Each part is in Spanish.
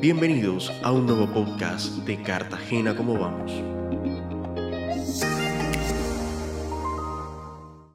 Bienvenidos a un nuevo podcast de Cartagena como vamos.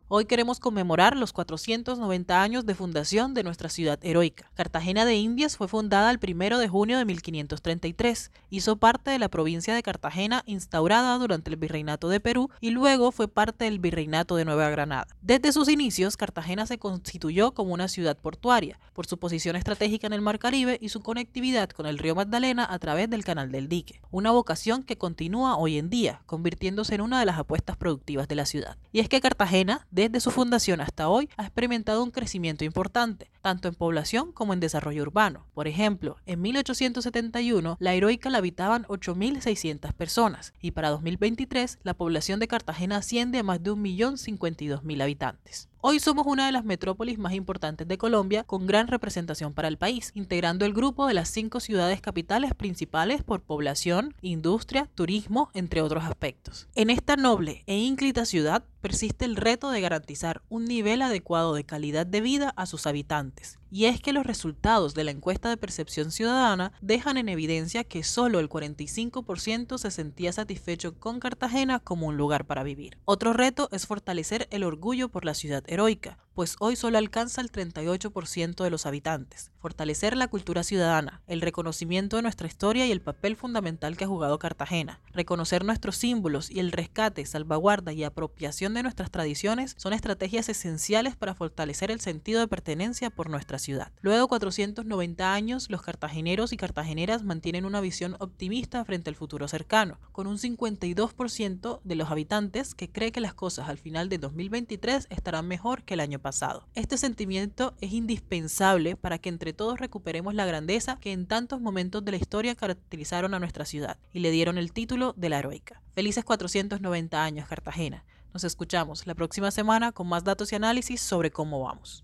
Hoy queremos conmemorar los 490 años de fundación de nuestra ciudad heroica. Cartagena de Indias fue fundada el 1 de junio de 1533. Hizo parte de la provincia de Cartagena instaurada durante el Virreinato de Perú y luego fue parte del Virreinato de Nueva Granada. Desde sus inicios, Cartagena se constituyó como una ciudad portuaria, por su posición estratégica en el Mar Caribe y su conectividad con el río Magdalena a través del Canal del Dique. Una vocación que continúa hoy en día, convirtiéndose en una de las apuestas productivas de la ciudad. Y es que Cartagena, desde su fundación hasta hoy, ha experimentado un crecimiento importante, tanto en población como en desarrollo urbano. Por ejemplo, en 1871 la heroica la habitaban 8.600 personas y para 2023 la población de Cartagena asciende a más de 1.052.000 habitantes. Hoy somos una de las metrópolis más importantes de Colombia con gran representación para el país, integrando el grupo de las cinco ciudades capitales principales por población, industria, turismo, entre otros aspectos. En esta noble e ínclita ciudad persiste el reto de garantizar un nivel adecuado de calidad de vida a sus habitantes antes. Y es que los resultados de la encuesta de percepción ciudadana dejan en evidencia que solo el 45% se sentía satisfecho con Cartagena como un lugar para vivir. Otro reto es fortalecer el orgullo por la ciudad heroica, pues hoy solo alcanza el 38% de los habitantes. Fortalecer la cultura ciudadana, el reconocimiento de nuestra historia y el papel fundamental que ha jugado Cartagena. Reconocer nuestros símbolos y el rescate, salvaguarda y apropiación de nuestras tradiciones son estrategias esenciales para fortalecer el sentido de pertenencia por nuestra ciudad. Luego de 490 años, los cartageneros y cartageneras mantienen una visión optimista frente al futuro cercano, con un 52% de los habitantes que cree que las cosas al final de 2023 estarán mejor que el año pasado. Este sentimiento es indispensable para que entre todos recuperemos la grandeza que en tantos momentos de la historia caracterizaron a nuestra ciudad y le dieron el título de la heroica. Felices 490 años, Cartagena. Nos escuchamos la próxima semana con más datos y análisis sobre cómo vamos.